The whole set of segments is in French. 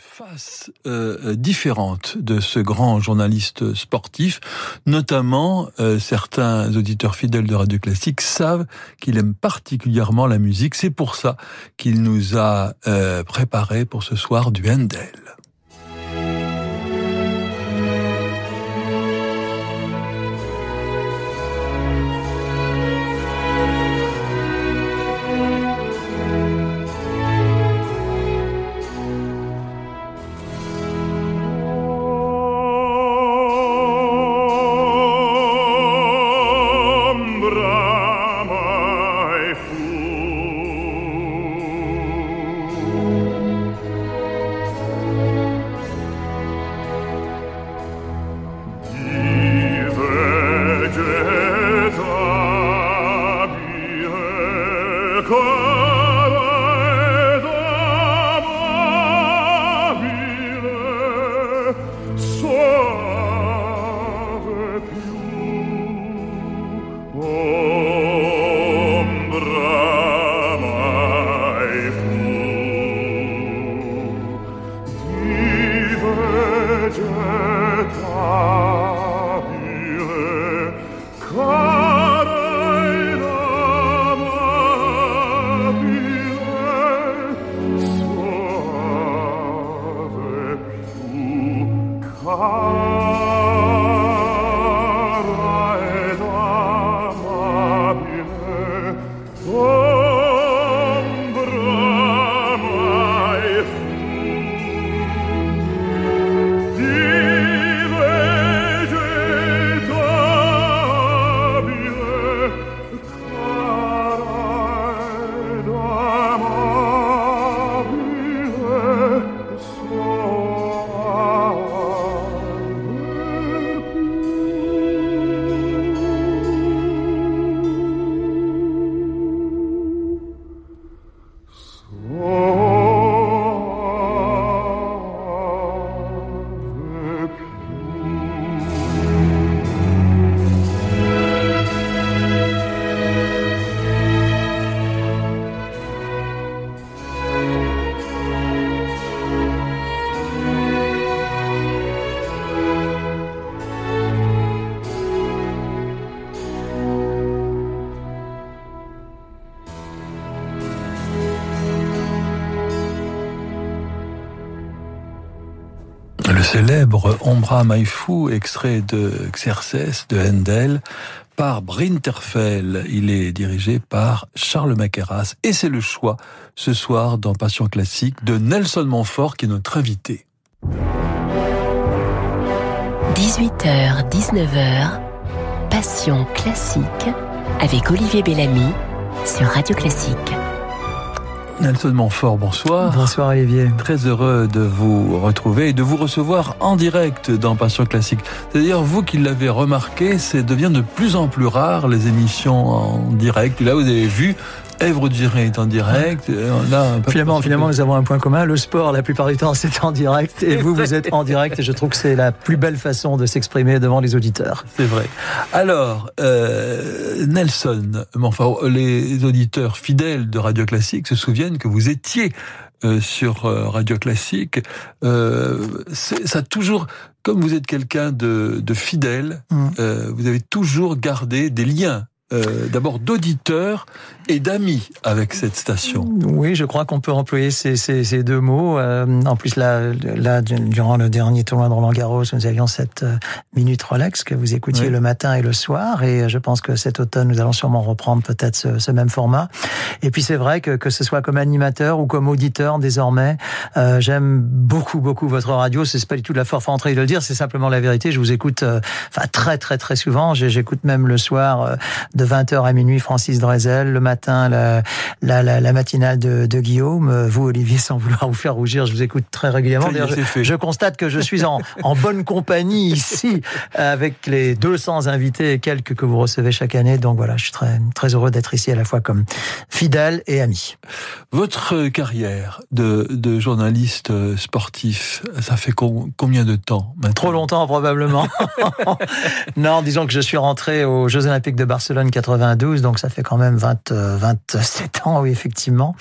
face euh, différente de ce grand journaliste sportif. Notamment, euh, certains auditeurs fidèles de Radio Classique savent qu'il aime particulièrement la musique. C'est pour ça qu'il nous a euh, préparé pour ce soir du Handel. Célèbre Ombra Maifu, extrait de Xerxes de Handel par Brinterfell. Il est dirigé par Charles Maqueras et c'est le choix ce soir dans Passion classique de Nelson Montfort qui est notre invité. 18h, 19h, Passion classique avec Olivier Bellamy sur Radio Classique. Nelson Montfort, bonsoir. Bonsoir Olivier. Très heureux de vous retrouver et de vous recevoir en direct dans Passion Classique. C'est-à-dire, vous qui l'avez remarqué, c'est devient de plus en plus rare les émissions en direct. Là, vous avez vu Èvre Direct est en direct. finalement, finalement, nous avons un point commun. Le sport, la plupart du temps, c'est en direct. Et vous, vous êtes en direct. Et je trouve que c'est la plus belle façon de s'exprimer devant les auditeurs. C'est vrai. Alors, euh, Nelson, enfin, les auditeurs fidèles de Radio Classique se souviennent que vous étiez euh, sur euh, Radio Classique. Euh, ça a toujours, comme vous êtes quelqu'un de, de, fidèle, mm. euh, vous avez toujours gardé des liens euh, d'abord d'auditeurs et d'amis avec cette station. Oui, je crois qu'on peut employer ces, ces, ces deux mots. Euh, en plus, là, là, durant le dernier tournoi de Roland Garros, nous avions cette euh, minute Rolex que vous écoutiez le matin et le soir. Et je pense que cet automne, nous allons sûrement reprendre peut-être ce, ce, même format. Et puis, c'est vrai que que ce soit comme animateur ou comme auditeur, désormais, euh, j'aime beaucoup, beaucoup votre radio. C'est pas du tout de la forfanterie de le dire, c'est simplement la vérité. Je vous écoute, enfin, très, très, très souvent. J'écoute même le soir de 20h à minuit Francis Drezel, le matin la, la, la, la matinale de, de, Guillaume. Vous, Olivier, sans vouloir vous faire rougir, je vous écoute très régulièrement. Je, je, constate que je suis en, en bonne compagnie ici avec les 200 invités et quelques que vous recevez chaque année. Donc voilà, je suis très, très heureux d'être ici à la fois comme fidèle et ami. Votre carrière de, de journaliste sportif, ça fait combien de temps maintenant? Trop longtemps probablement. non, disons que je suis rentré aux Jeux Olympiques de Barcelone 92, donc ça fait quand même 20, 27 ans, oui, effectivement.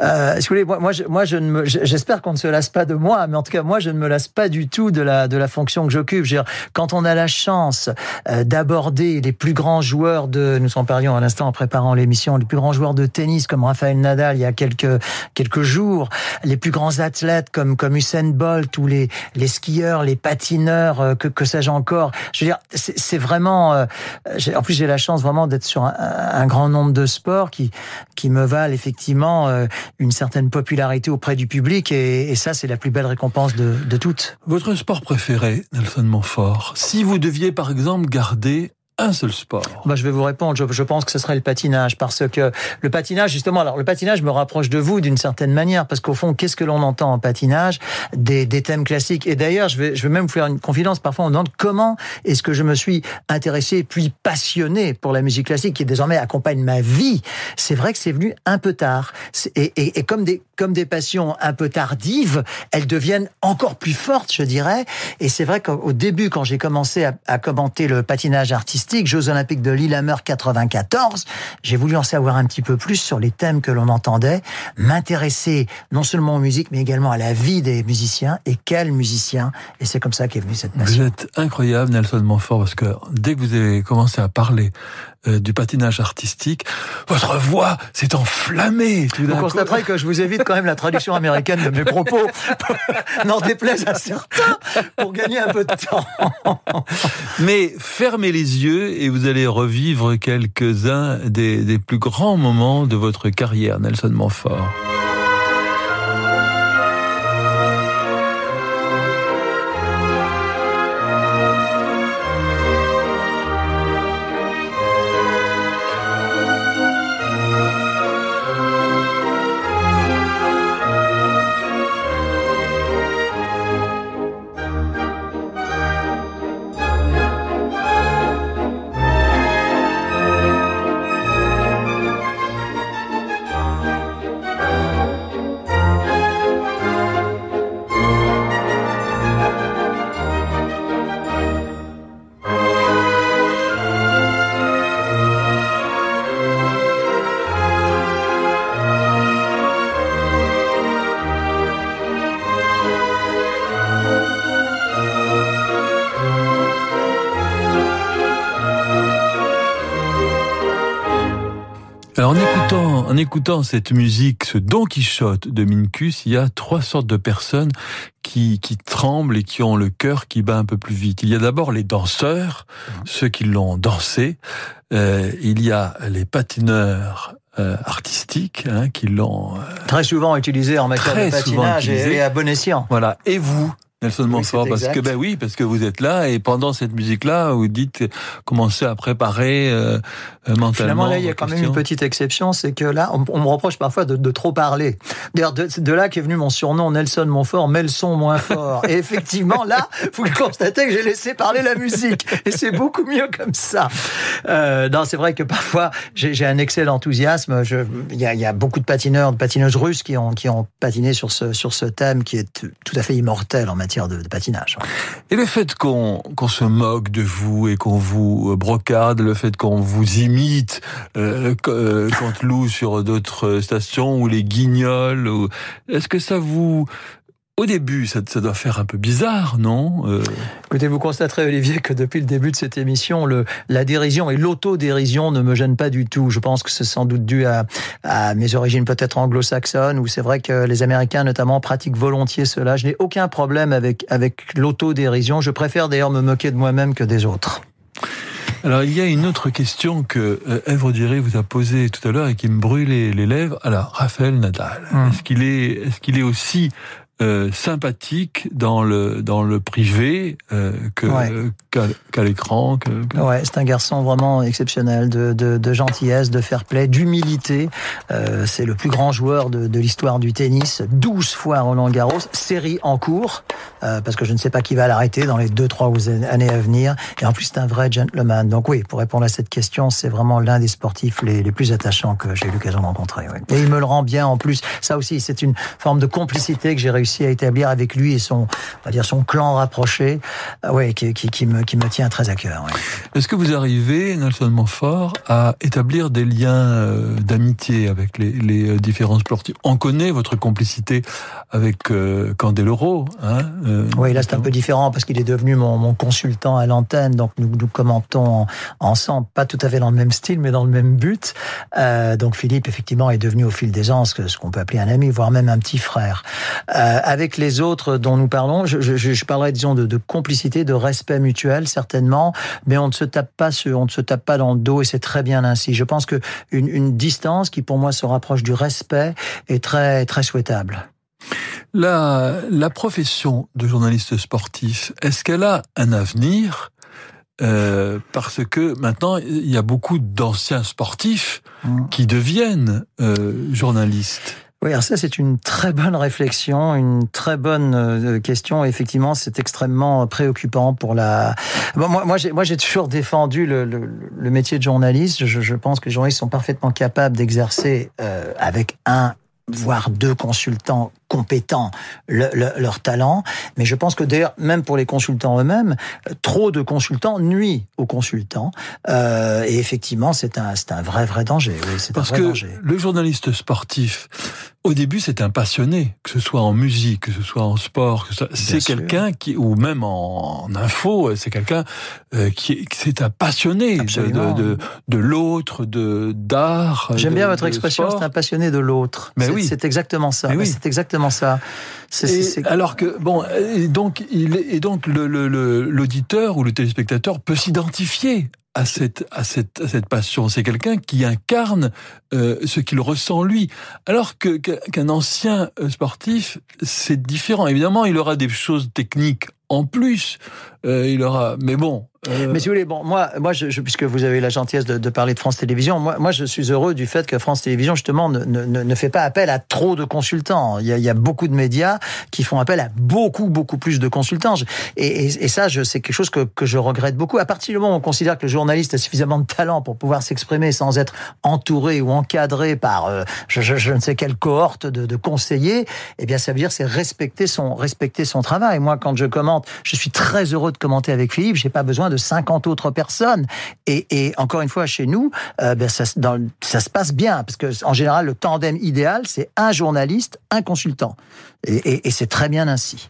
Euh, si vous voulez, moi, je, moi, je ne j'espère qu'on ne se lasse pas de moi, mais en tout cas, moi, je ne me lasse pas du tout de la, de la fonction que j'occupe. Quand on a la chance euh, d'aborder les plus grands joueurs de, nous en parlions à l'instant en préparant l'émission, les plus grands joueurs de tennis comme Rafael Nadal il y a quelques, quelques jours, les plus grands athlètes comme, comme Usain Bolt ou les, les skieurs, les patineurs, euh, que, que sais-je encore. Je veux dire, c'est vraiment, euh, en plus j'ai la chance vraiment d'être sur un, un, grand nombre de sports qui, qui me valent effectivement une certaine popularité auprès du public et, et ça c'est la plus belle récompense de, de toutes. Votre sport préféré, Nelson Montfort, si vous deviez par exemple garder un seul sport bah, Je vais vous répondre, je, je, pense que ce serait le patinage, parce que le patinage, justement, alors le patinage me rapproche de vous d'une certaine manière, parce qu'au fond, qu'est-ce que l'on entend en patinage? Des, des, thèmes classiques. Et d'ailleurs, je vais, je vais même vous faire une confidence, parfois on demande comment est-ce que je me suis intéressé puis passionné pour la musique classique, qui désormais accompagne ma vie. C'est vrai que c'est venu un peu tard. Et, et, et, comme, des, comme des passions un peu tardives, elles deviennent encore plus fortes, je dirais. Et c'est vrai qu'au début, quand j'ai commencé à, à commenter le patinage artistique, Jeux Olympiques de Lillehammer 94. J'ai voulu en savoir un petit peu plus sur les thèmes que l'on entendait, m'intéresser non seulement aux musiques, mais également à la vie des musiciens et quels musiciens? Et c'est comme ça qu'est venue cette passion. Vous êtes incroyable, Nelson Montfort, parce que dès que vous avez commencé à parler euh, du patinage artistique, votre voix s'est enflammée. Tout vous constaterez que je vous évite quand même la traduction américaine de mes propos, n'en déplaise à certains, pour gagner un peu de temps. Mais fermez les yeux et vous allez revivre quelques-uns des, des plus grands moments de votre carrière, Nelson Montfort. Écoutant cette musique, ce Don Quichotte de Mincus, il y a trois sortes de personnes qui, qui tremblent et qui ont le cœur qui bat un peu plus vite. Il y a d'abord les danseurs, ceux qui l'ont dansé. Euh, il y a les patineurs euh, artistiques hein, qui l'ont euh, très souvent utilisé en matière de patinage et, à bon escient. Voilà. Et vous, Nelson Montfort, parce que ben oui, parce que vous êtes là et pendant cette musique-là, vous dites commencez à préparer euh, mentalement. Finalement, là, il y a quand même une petite exception, c'est que là, on, on, me reproche parfois de, de trop parler. D'ailleurs, de, de, là qu'est venu mon surnom Nelson Montfort, mais le son moins fort. Et effectivement, là, vous constatez que j'ai laissé parler la musique, et c'est beaucoup mieux comme ça. Euh, non, c'est vrai que parfois j'ai un excès d'enthousiasme. Il y a, y a beaucoup de patineurs, de patineuses russes qui ont qui ont patiné sur ce sur ce thème qui est tout à fait immortel en matière de, de patinage. Et le fait qu'on qu'on se moque de vous et qu'on vous euh, brocade, le fait qu'on vous imite, euh, euh Lou sur d'autres stations ou les guignols, est-ce que ça vous au début, ça, doit faire un peu bizarre, non euh... Écoutez, vous constaterez, Olivier, que depuis le début de cette émission, la dérision et l'autodérision ne me gênent pas du tout. Je pense que c'est sans doute dû à, à mes origines peut-être anglo-saxonnes, où c'est vrai que les Américains, notamment, pratiquent volontiers cela. Je n'ai aucun problème avec, avec l'autodérision. Je préfère d'ailleurs me moquer de moi-même que des autres. Alors, il y a une autre question que euh, Èvre Diré vous a posée tout à l'heure et qui me brûle les, lèvres. Alors, Raphaël Nadal, hum. est-ce qu'il est, est-ce qu'il est aussi euh, sympathique dans le dans le privé euh, que ouais. qu'à l'écran. Que, que... Ouais, c'est un garçon vraiment exceptionnel, de, de, de gentillesse, de fair play, d'humilité. Euh, c'est le plus grand joueur de, de l'histoire du tennis, 12 fois Roland Garros, série en cours. parce que je ne sais pas qui va l'arrêter dans les deux, trois années à venir. Et en plus, c'est un vrai gentleman. Donc oui, pour répondre à cette question, c'est vraiment l'un des sportifs les, les, plus attachants que j'ai eu l'occasion de rencontrer. Et il me le rend bien en plus. Ça aussi, c'est une forme de complicité que j'ai réussi à établir avec lui et son, on va dire, son clan rapproché, euh, ouais, qui, qui, qui, me, qui me tient très à cœur. Est-ce que vous arrivez, Nelson Montfort, à établir des liens euh, d'amitié avec les, les, euh, différents sportifs On connaît votre complicité avec euh, Candeloro. Hein, oui, là c'est un peu différent parce qu'il est devenu mon, mon consultant à l'antenne, donc nous, nous commentons ensemble, pas tout à fait dans le même style, mais dans le même but. Euh, donc Philippe, effectivement, est devenu au fil des ans ce qu'on peut appeler un ami, voire même un petit frère. Euh, avec les autres dont nous parlons, je, je, je parlerai, disons, de, de, complicité, de respect mutuel, certainement, mais on ne se tape pas, on ne se tape pas dans le dos et c'est très bien ainsi. Je pense que une, une distance qui, pour moi, se rapproche du respect est très, très souhaitable. La, la profession de journaliste sportif, est-ce qu'elle a un avenir? Euh, parce que maintenant il y a beaucoup d'anciens sportifs mmh. qui deviennent euh, journalistes. Oui, alors ça c'est une très bonne réflexion, une très bonne euh, question. Effectivement, c'est extrêmement préoccupant pour la. Bon, moi, moi, j'ai, toujours défendu le, métier de journaliste. Je, je, pense que les journalistes sont parfaitement capables d'exercer euh, avec un voire deux consultants compétents le, le, leur talent. Mais je pense que d'ailleurs, même pour les consultants eux-mêmes, trop de consultants nuit aux consultants. Euh, et effectivement, c'est un, c'est un vrai, vrai danger. Oui, c'est Parce un vrai que danger. le journaliste sportif, au début, c'est un passionné, que ce soit en musique, que ce soit en sport, que ce soit... c'est quelqu'un qui, ou même en, en info, c'est quelqu'un euh, qui, c'est un passionné Absolument. de, de, de l'autre, de d'art. J'aime de, bien votre expression, c'est un passionné de l'autre. Mais oui. c'est exactement ça. Mais oui. C'est exactement ça. C'est, Et c'est, alors que bon, et donc il est, et donc le, le, le, l'auditeur ou le téléspectateur peut s'identifier à cette à cette à cette passion. C'est quelqu'un qui incarne euh, ce qu'il ressent lui. Alors que qu'un ancien euh, sportif, c'est différent. Évidemment, il aura des choses techniques en plus. Euh, il aura, mais bon. Euh... Mais si vous voulez, bon, moi, moi, je, je, puisque vous avez la gentillesse de, de, parler de France Télévisions, moi, moi, je suis heureux du fait que France Télévisions justement ne, ne, ne fait pas appel à trop de consultants. Il y, a, il y a beaucoup de médias qui font appel à beaucoup, beaucoup plus de consultants. Et, et, et ça, c'est quelque chose que, que je regrette beaucoup. À partir du moment où on considère que le journaliste a suffisamment de talent pour pouvoir s'exprimer sans être entouré ou encadré par euh, je, je, je, ne sais quelle cohorte de, de conseillers, eh bien, ça veut dire c'est respecter son respecter son travail. Moi, quand je commente, je suis très heureux de commenter avec Philippe. J'ai pas besoin de 50 autres personnes. Et, et encore une fois, chez nous, euh, ben ça, dans, ça, se passe bien parce que en général, le tandem idéal, c'est un journaliste, un consultant, et, et, et c'est très bien ainsi.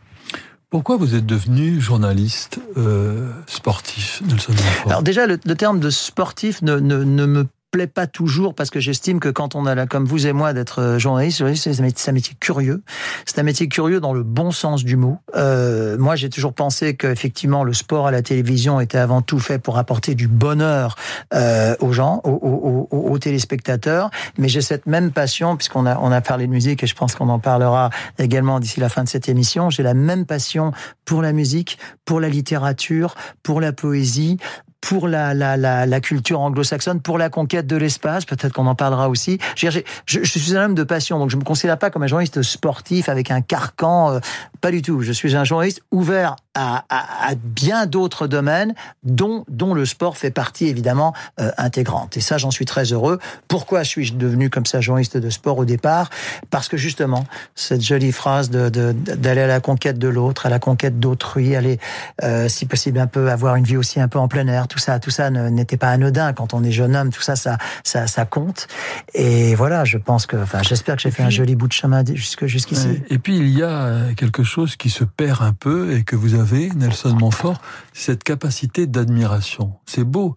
Pourquoi vous êtes devenu journaliste euh, sportif, Nelson Alors déjà, le, le, terme de sportif ne, ne, ne me pas toujours parce que j'estime que quand on a là, comme vous et moi, d'être journaliste, c'est un, métier, curieux. C'est un métier curieux dans le bon sens du mot. Euh, moi, j'ai toujours pensé qu'effectivement, le sport à la télévision était avant tout fait pour apporter du bonheur euh, aux gens, aux, aux téléspectateurs. Mais j'ai cette même passion, puisqu'on a, on a parlé de musique et je pense qu'on en parlera également d'ici la fin de cette émission. J'ai la même passion pour la musique, pour la littérature, pour la poésie, pour la, la, la, la culture anglo-saxonne, pour la conquête de l'espace, peut-être qu'on en parlera aussi. Je, je, suis un homme de passion, donc je me considère pas comme un journaliste sportif avec un carcan, euh, pas du tout. Je suis un journaliste ouvert à, à, à bien d'autres domaines, dont, dont le sport fait partie évidemment euh, intégrante. Et ça, j'en suis très heureux. Pourquoi suis-je devenu comme ça journaliste de sport au départ? Parce que justement, cette jolie phrase de, de, d'aller à la conquête de l'autre, à la conquête d'autrui, aller, euh, si possible, un peu avoir une vie aussi un peu en plein air, tout ça, tout ça n'était pas anodin quand on est jeune homme. Tout ça, ça, ça, ça compte. Et voilà, je pense que, enfin, j'espère que j'ai fait un joli bout de chemin jusque jusqu'ici. Et puis il y a quelque chose qui se perd un peu et que vous avez, Nelson Montfort, cette capacité d'admiration. C'est beau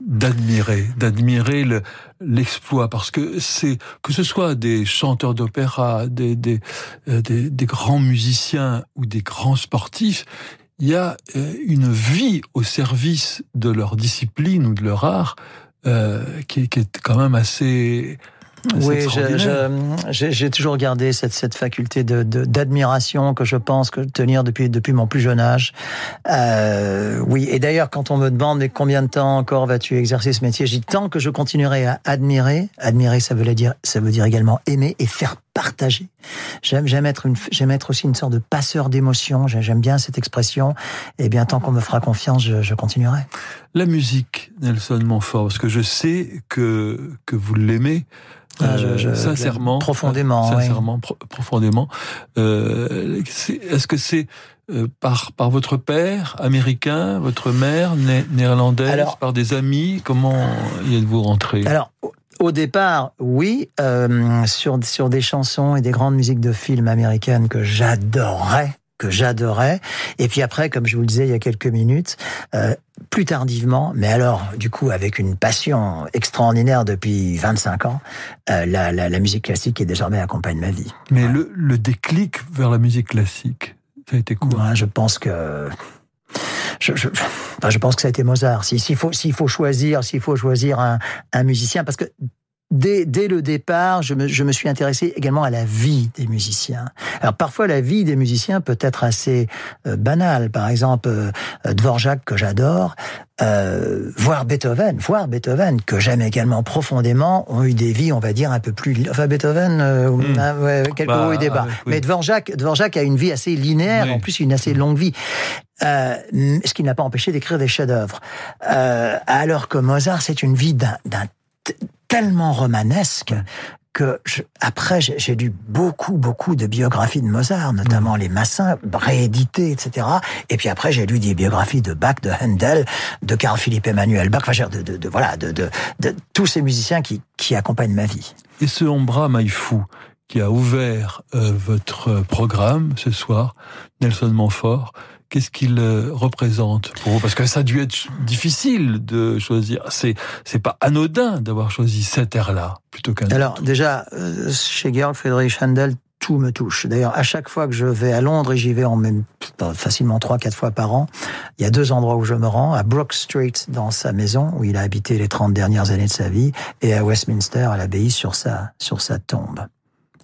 d'admirer, d'admirer le, l'exploit parce que c'est que ce soit des chanteurs d'opéra, des, euh, grands musiciens ou des grands sportifs, il y a euh, une vie au service de leur discipline ou de leur art euh, qui, est quand même assez. Oui, j'ai toujours gardé cette, cette faculté d'admiration de, de, que je pense que tenir depuis, depuis mon plus jeune âge. Euh, oui, et d'ailleurs, quand on me demande mais combien de temps encore vas-tu exercer ce métier, je dis tant que je continuerai à admirer. Admirer, ça veut dire, ça veut dire également aimer et faire partager. J'aime, j'aime être une, j'aime être aussi une sorte de passeur d'émotions. J'aime bien cette expression. Et bien, tant qu'on me fera confiance, je, je continuerai. La musique, Nelson Montfort, parce que je sais que, que vous l'aimez. Ah, je- je- euh, sincèrement, profondément, oui. sincèrement, pro- profondément. Euh, Est-ce que c'est euh, par par votre père américain, votre mère né- néerlandaise, Alors- par des amis? Comment y êtes-vous rentré? Alors, au- départ, oui, euh, sur, sur des chansons et des grandes musiques de films américaines que j'adorais que j'adorais. Et puis après, comme je vous le disais il y a quelques minutes, euh, plus tardivement, mais alors du coup avec une passion extraordinaire depuis 25 ans, euh, la, la, la musique classique qui désormais accompagne ma vie. Mais Ouais. le, le déclic vers la musique classique, ça a été quoi? Ouais, je pense que je, je, enfin, je pense que ça a été Mozart. Si- S'il faut, s'il faut choisir, s'il faut choisir un, un musicien, parce que dès, dès le départ, je me, je me suis intéressé également à la vie des musiciens. Alors parfois, la vie des musiciens peut être assez euh, banale. Par exemple, euh, Dvorak que j'adore, euh, voir Beethoven, voir Beethoven que j'aime également profondément, ont eu des vies, on va dire, un peu plus. Enfin, Beethoven, euh, Hmm. hein, ouais, quelques Bah, hauts et des bas. oui. Mais Dvorak, Dvorak a une vie assez linéaire, Oui. en plus une assez longue vie. Euh, ce qui n'a pas empêché d'écrire des chefs-d'œuvre. Euh, alors que Mozart, c'est une vie d'un tellement romanesque que je- après j'ai lu beaucoup beaucoup de biographies de Mozart, notamment les Massins réédités, etc. Et puis après j'ai lu des biographies de Bach, de Handel, de Carl Philippe Emmanuel Bach, enfin, de, de, de- voilà, de, de, de tous ces musiciens qui qui accompagnent ma vie. Et ce Ombra Maïfou qui a ouvert euh, votre programme ce soir, Nelson Montfort, qu'est-ce qu'il euh, représente pour vous? Parce que ça a dû être difficile de choisir. C'est c'est pas anodin d'avoir choisi cet air-là plutôt qu'un Alors autre. déjà, euh, chez Georg Friedrich Handel, tout me touche. D'ailleurs, à chaque fois que je vais à Londres, et j'y vais en même facilement trois, quatre fois par an, il y a deux endroits où je me rends, à Brook Street, dans sa maison, où il a habité les 30 dernières années de sa vie, et à Westminster, à l'abbaye, sur sa, sur sa tombe.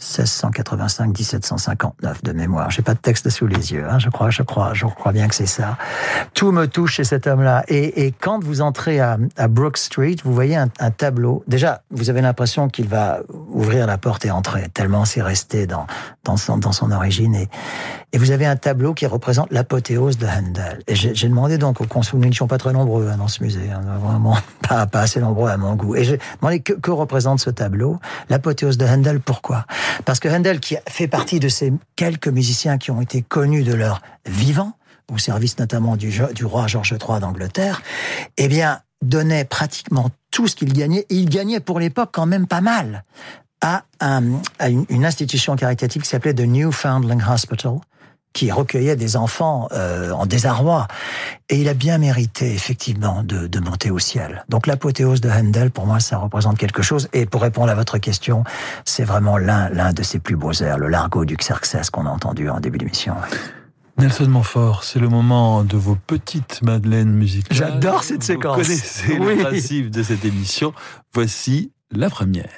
1685-1759 de mémoire. J'ai pas de texte sous les yeux, hein, je crois, je crois, je crois bien que c'est ça. Tout me touche chez cet homme-là. Et, et quand vous entrez à, à Brook Street, vous voyez un, un tableau. Déjà, vous avez l'impression qu'il va ouvrir la porte et entrer, tellement c'est resté dans, dans, son, dans son origine. Et, et vous avez un tableau qui représente l'apothéose de Handel. Et j'ai demandé donc aux consuls, nous sont pas très nombreux hein, dans ce musée, hein, vraiment pas, pas assez nombreux à mon goût. Et j'ai demandé que, que représente ce tableau L'apothéose de Handel, pourquoi? Parce que Handel, qui fait partie de ces quelques musiciens qui ont été connus de leur vivant, au service notamment du, du roi George III d'Angleterre, eh bien, donnait pratiquement tout ce qu'il gagnait, il gagnait pour l'époque quand même pas mal, à, un, à une, une institution caritative qui s'appelait The Newfoundland Hospital, qui recueillait des enfants euh, en désarroi. Et il a bien mérité, effectivement, de, de monter au ciel. Donc l'apothéose de Handel, pour moi, ça représente quelque chose. Et pour répondre à votre question, c'est vraiment l'un l'un de ses plus beaux airs, le Largo du Xerxes qu'on a entendu en début d'émission. Nelson Montfort, c'est le moment de vos petites madeleines musicales. J'adore cette Vous séquence. connaissez Oui. le principe de cette émission. Voici la première.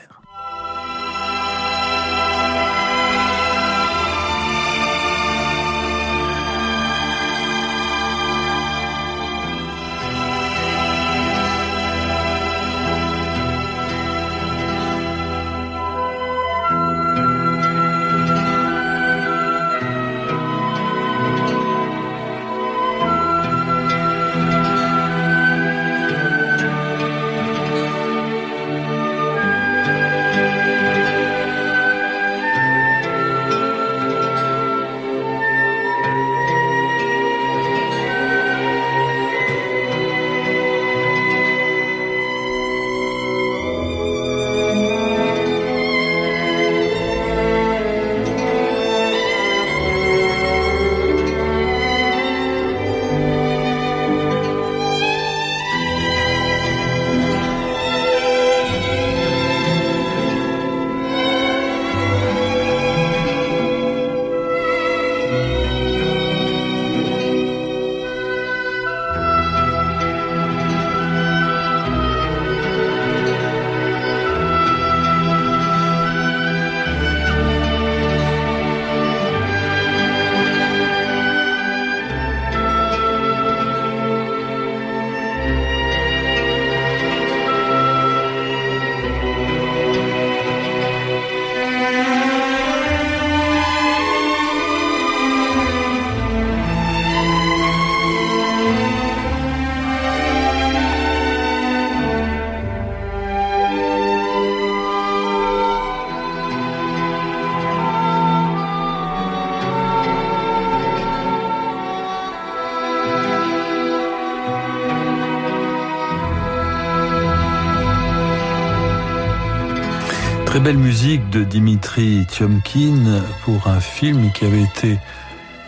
Très belle musique de Dimitri Tiomkin pour un film qui avait été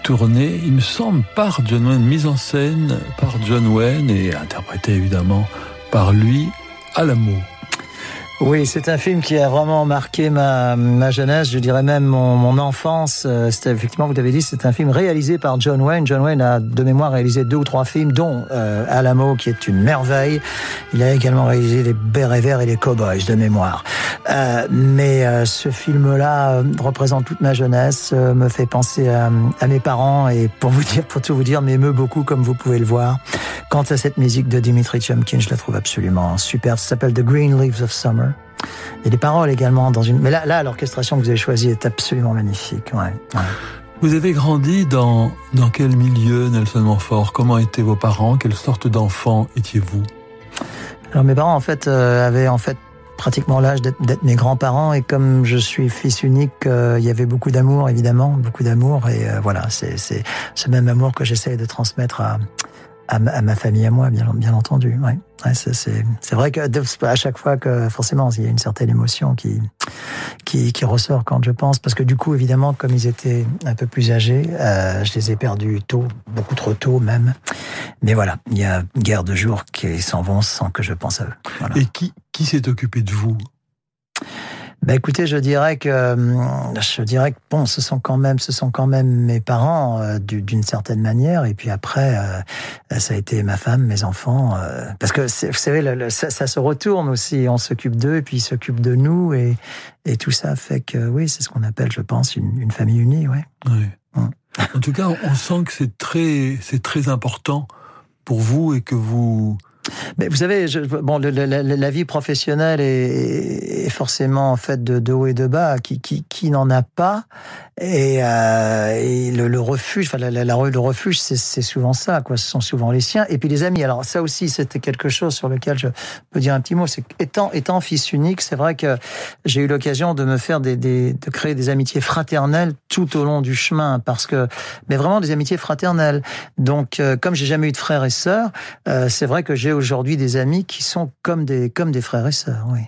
tourné, il me semble, par John Wayne, mise en scène par John Wayne et interprété évidemment par lui à l'amour. Oui, c'est un film qui a vraiment marqué ma, ma jeunesse, je dirais même mon, mon enfance. Euh, c'était effectivement, vous l'avez dit, c'est un film réalisé par John Wayne. John Wayne a de mémoire réalisé deux ou trois films, dont euh, Alamo, qui est une merveille. Il a également réalisé Les Bérets Verts et Les Cowboys de mémoire. Euh, mais euh, ce film-là représente toute ma jeunesse, me fait penser à, à, mes parents et pour vous dire, pour tout vous dire, m'émeut beaucoup comme vous pouvez le voir. Quant à cette musique de Dimitri Chomkin, je la trouve absolument super. Ça s'appelle The Green Leaves of Summer. A des paroles également dans une. Mais là, là l'orchestration que vous avez choisie est absolument magnifique. Ouais, ouais. Vous avez grandi dans, dans quel milieu, Nelson Montfort? Comment étaient vos parents? Quelle sorte d'enfant étiez-vous? Alors mes parents en fait euh, avaient en fait pratiquement l'âge d'être mes grands-parents et comme je suis fils unique, euh, il y avait beaucoup d'amour évidemment, beaucoup d'amour et euh, voilà, c'est ce même amour que j'essaie de transmettre à, à ma, à ma, famille, à moi, bien, bien entendu. Ouais. Ouais, c'est vrai que à chaque fois que forcément il y a une certaine émotion qui, qui, qui ressort quand je pense, parce que du coup évidemment comme ils étaient un peu plus âgés, euh, je les ai perdus tôt, beaucoup trop tôt même. Mais voilà, il y a guerre de jours qui s'en vont sans que je pense à eux. Voilà. Et qui, qui s'est occupé de vous? Ben écoutez, je dirais que je dirais que bon, ce sont quand même, ce sont quand même mes parents euh, d'une certaine manière, et puis après, euh, ça a été ma femme, mes enfants, euh, parce que vous savez, le, le, ça, ça, se retourne aussi. On s'occupe d'eux, et puis ils s'occupent de nous, et, et tout ça fait que oui, c'est ce qu'on appelle, je pense, une, une famille unie, ouais. Oui. Hum. En tout cas, on sent que c'est très, c'est très important pour vous et que vous mais vous savez, je, bon, la, vie professionnelle est, est, forcément en fait de, de haut et de bas. Qui, qui, qui n'en a pas et, euh, le, le, refuge, enfin la, la, le refuge, c'est souvent ça, quoi. Ce sont souvent les siens et puis les amis. Alors ça aussi, c'était quelque chose sur lequel je peux dire un petit mot. C'est étant étant fils unique, c'est vrai que j'ai eu l'occasion de me faire des, des, de créer des amitiés fraternelles tout au long du chemin, parce que mais vraiment des amitiés fraternelles. Donc euh, comme j'ai jamais eu de frères et sœurs, euh, c'est vrai que j'ai aujourd'hui des amis qui sont comme des comme des frères et sœurs. Oui.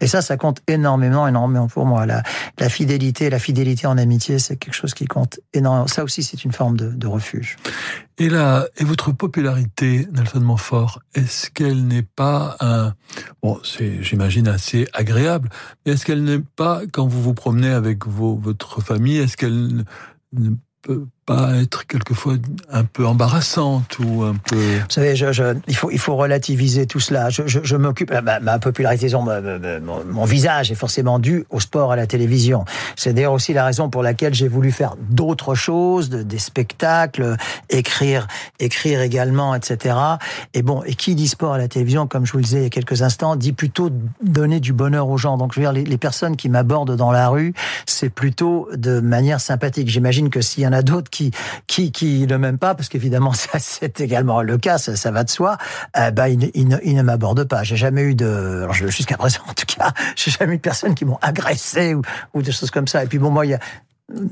Et ça, ça compte énormément, énormément pour moi. La, fidélité, la fidélité en amitié, c'est quelque chose qui compte énormément. Ça aussi, c'est une forme de, de, refuge. Et là, et votre popularité, Nelson Montfort, est-ce qu'elle n'est pas un, bon, c'est, j'imagine, assez agréable, mais est-ce qu'elle n'est pas, quand vous vous promenez avec vos, votre famille, est-ce qu'elle ne peut pas être quelquefois un peu embarrassante ou un peu. Vous savez, je, je, il faut il faut relativiser tout cela. Je, je, m'occupe ma, ma popularité, mon, mon, visage est forcément dû au sport, à la télévision. C'est d'ailleurs aussi la raison pour laquelle j'ai voulu faire d'autres choses, de, des spectacles, écrire écrire également, etc. Et bon, et qui dit sport à la télévision, comme je vous le disais il y a quelques instants, dit plutôt donner du bonheur aux gens. Donc je veux dire, les, les personnes qui m'abordent dans la rue, c'est plutôt de manière sympathique. J'imagine que s'il y en a d'autres qui, ne m'aiment pas, parce qu'évidemment, c'est également le cas, ça, va de soi, euh, bah, ils, ne, m'abordent pas. J'ai jamais eu de, jusqu'à présent, en tout cas, j'ai jamais eu de personnes qui m'ont agressé ou, des choses comme ça. Et puis bon, moi, il y a,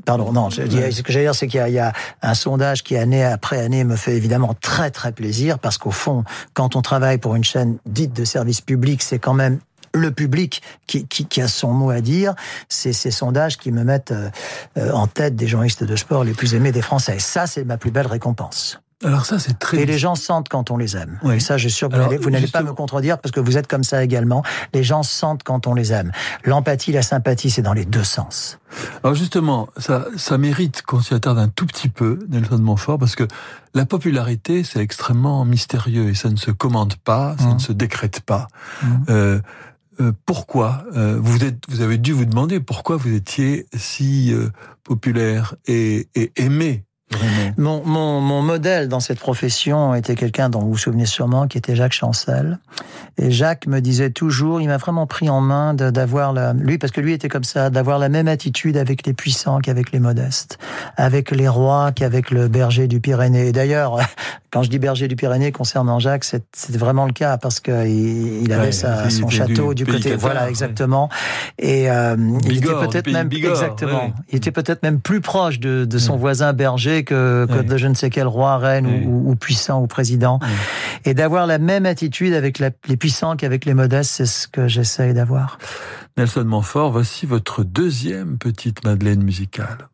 Pardon, non, ce que j'allais dire, c'est qu'il y, a un sondage qui, année après année, me fait évidemment très très plaisir, parce qu'au fond, quand on travaille pour une chaîne dite de service public, c'est quand même le public qui, qui, qui, a son mot à dire, c'est ces sondages qui me mettent euh, en tête des journalistes de sport les plus aimés des Français. Ça, c'est ma plus belle récompense. Alors ça, c'est très... Et les gens sentent quand on les aime. Oui. Et ça, je suis sûr que vous n'allez pas me contredire parce que vous êtes comme ça également. Les gens sentent quand on les aime. L'empathie, la sympathie, c'est dans les deux sens. Alors justement, ça, ça mérite qu'on s'y attarde un tout petit peu, Nelson Montfort, parce que la popularité, c'est extrêmement mystérieux et ça ne se commande pas, ça mmh. ne se décrète pas. Mmh. Euh, euh, pourquoi euh, vous êtes, vous avez dû vous demander pourquoi vous étiez si euh, populaire et, et aimé mon, mon, mon, modèle dans cette profession était quelqu'un dont vous vous souvenez sûrement, qui était Jacques Chancel. Et Jacques me disait toujours, il m'a vraiment pris en main d'avoir la, lui, parce que lui était comme ça, d'avoir la même attitude avec les puissants qu'avec les modestes, avec les rois qu'avec le berger du Pyrénées. Et d'ailleurs, Quand je dis berger du Pyrénées concernant Jacques, c'était vraiment le cas parce que il, avait sa, son château du, côté, voilà, exactement. Et euh, il était peut-être même exactement. Il était peut-être même plus proche de, de son mm. voisin berger que, que de je ne sais quel roi, reine ou, ou, puissant ou président. Et d'avoir la même attitude avec les puissants qu'avec les modestes, c'est ce que j'essaye d'avoir. Nelson Montfort, voici votre deuxième petite Madeleine musicale.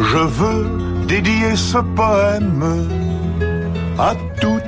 Je veux dédier ce poème à toutes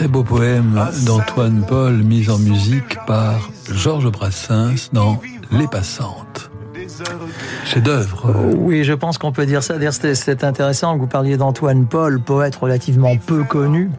Très beau poème d'Antoine Paul mis en musique par Georges Brassens dans Les Passantes. Chef d'œuvre. Oui, je pense qu'on peut dire ça. C'est intéressant que vous parliez d'Antoine Paul, poète relativement peu connu.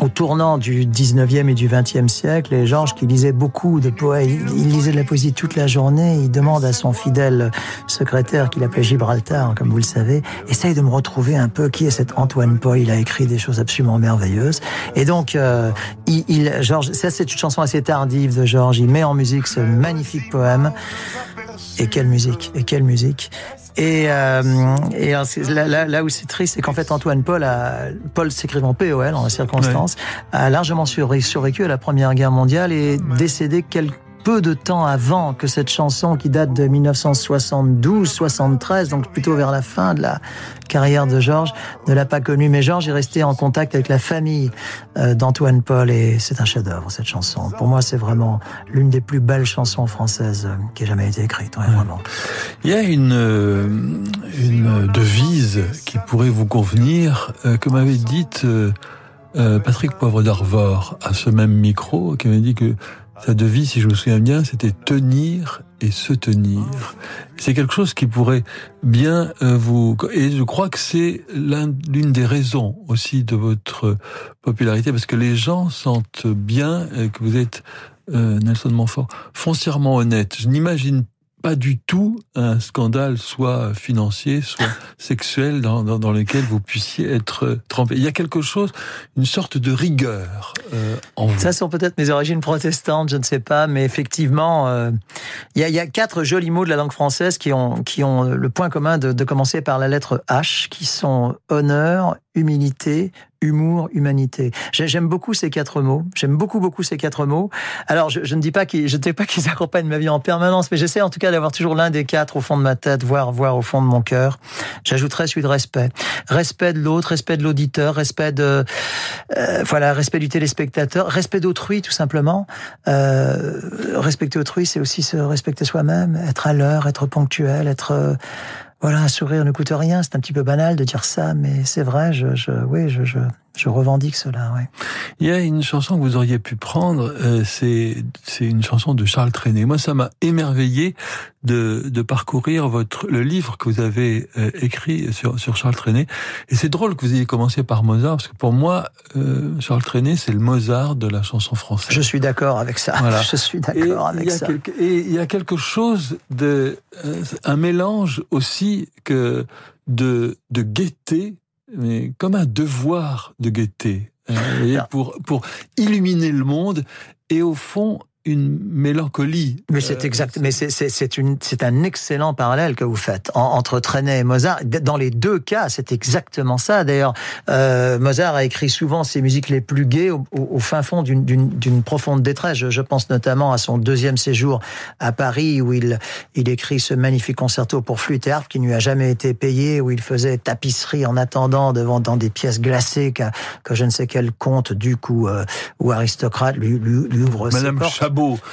Au tournant du 19e et du 20e siècle, et Georges, qui lisait beaucoup de poètes, il lisait de la poésie toute la journée, il demande à son fidèle secrétaire, qu'il appelait Gibraltar, comme vous le savez, essaye de me retrouver un peu qui est cet Antoine Paul. Il a écrit des choses absolument merveilleuses. Et donc, euh, il, il, Georges, ça c'est une chanson assez tardive de Georges, il met en musique ce magnifique poème. Et quelle musique, et quelle musique. Et, euh, et là, là, où c'est triste, c'est qu'en fait Antoine Paul, a, Paul s'écrivant POL en la circonstance, a largement survécu à la Première Guerre mondiale et décédé quelques peu de temps avant que cette chanson qui date de 1972-73, donc plutôt vers la fin de la carrière de Georges, ne l'a pas connue. Mais Georges est resté en contact avec la famille euh, d'Antoine Paul et c'est un chef-d'œuvre cette chanson. Pour moi, c'est vraiment l'une des plus belles chansons françaises euh, qui ait jamais été écrite. vraiment. Il y a une, euh, une devise qui pourrait vous convenir, que m'avait dite Patrick Poivre d'Arvor à ce même micro, qui m'avait dit que sa devise, si je me souviens bien, c'était tenir et se tenir. C'est quelque chose qui pourrait bien euh, vous... Et je crois que c'est l'une des raisons aussi de votre popularité, parce que les gens sentent bien euh, que vous êtes, euh, Nelson Montfort, foncièrement honnête. Je n'imagine pas du tout un scandale soit financier, soit sexuel dans, dans, dans, lequel vous puissiez être trempé. Il y a quelque chose, une sorte de rigueur euh, en vous. Ça sont peut-être mes origines protestantes, je ne sais pas, mais effectivement, euh, il, y a, il, y a, quatre jolis mots de la langue française qui ont, qui ont le point commun de, de commencer par la lettre H, qui sont honneur, humilité, humour, humanité. J'aime beaucoup ces quatre mots. J'aime beaucoup, beaucoup ces quatre mots. Alors, je, je ne dis pas qu'ils, je ne dis pas qu'ils accompagnent ma vie en permanence, mais j'essaie en tout cas d'avoir toujours l'un des quatre au fond de ma tête, voire, voire au fond de mon cœur. J'ajouterais celui de respect. Respect de l'autre, respect de l'auditeur, respect de, euh, voilà, respect du téléspectateur, respect d'autrui, tout simplement. Euh, respecter autrui, c'est aussi se respecter soi-même, être à l'heure, être ponctuel, être, euh, voilà, un sourire ne coûte rien. C'est un petit peu banal de dire ça, mais c'est vrai. Je, je, oui, je, je, je revendique cela. Ouais. Il y a une chanson que vous auriez pu prendre, euh, c'est c'est une chanson de Charles Trenet. Moi, ça m'a émerveillé de, de parcourir votre le livre que vous avez euh, écrit sur sur Charles Trenet. Et c'est drôle que vous ayez commencé par Mozart parce que pour moi, euh, Charles Trenet, c'est le Mozart de la chanson française. Je suis d'accord avec ça. Voilà. Je suis d'accord avec ça. Quelque, et il y a quelque chose de euh, un mélange aussi que de de gaieté mais comme un devoir de gaieté, hein, pour, pour illuminer le monde et au fond une mélancolie. Mais c'est euh, exact. Mais c'est une c'est un excellent parallèle que vous faites entre Trenet et Mozart. Dans les deux cas, c'est exactement ça. D'ailleurs, euh, Mozart a écrit souvent ses musiques les plus gaies au, au fin fond d'une profonde détresse. Je, je, pense notamment à son deuxième séjour à Paris où il il écrit ce magnifique concerto pour flûte et harpe qui ne lui a jamais été payé, où il faisait tapisserie en attendant devant dans des pièces glacées que, que je ne sais quel comte, duc ou euh, ou aristocrate lui, lui, lui ouvre Madame ses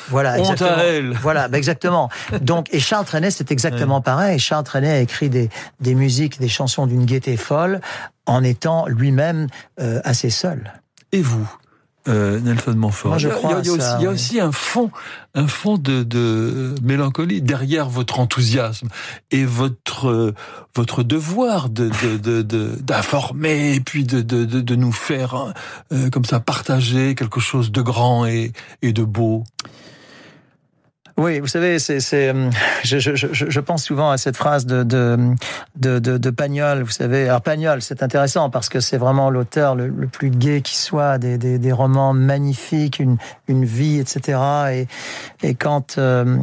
Voilà, Honte à elle. Voilà, bah, exactement. Donc, et Charles Trenet, c'est exactement pareil. Charles Trenet a écrit des, des musiques, des chansons d'une gaieté folle, en étant lui-même euh, assez seul. Et vous? Euh, Nelson Montfort. je crois il, y a, aussi, il y a aussi un fond, un fond de, de, mélancolie derrière votre enthousiasme et votre votre devoir de d'informer de, et puis de, de, de, nous faire euh, comme ça partager quelque chose de grand et, et de beau. Oui, vous savez, c'est, euh, je, je, je, pense souvent à cette phrase de, de, de, de, Pagnol. Vous savez, alors Pagnol, c'est intéressant parce que c'est vraiment l'auteur le, plus gai qui soit, des, des, des, romans magnifiques, une, une vie, etc. Et, et quand, euh,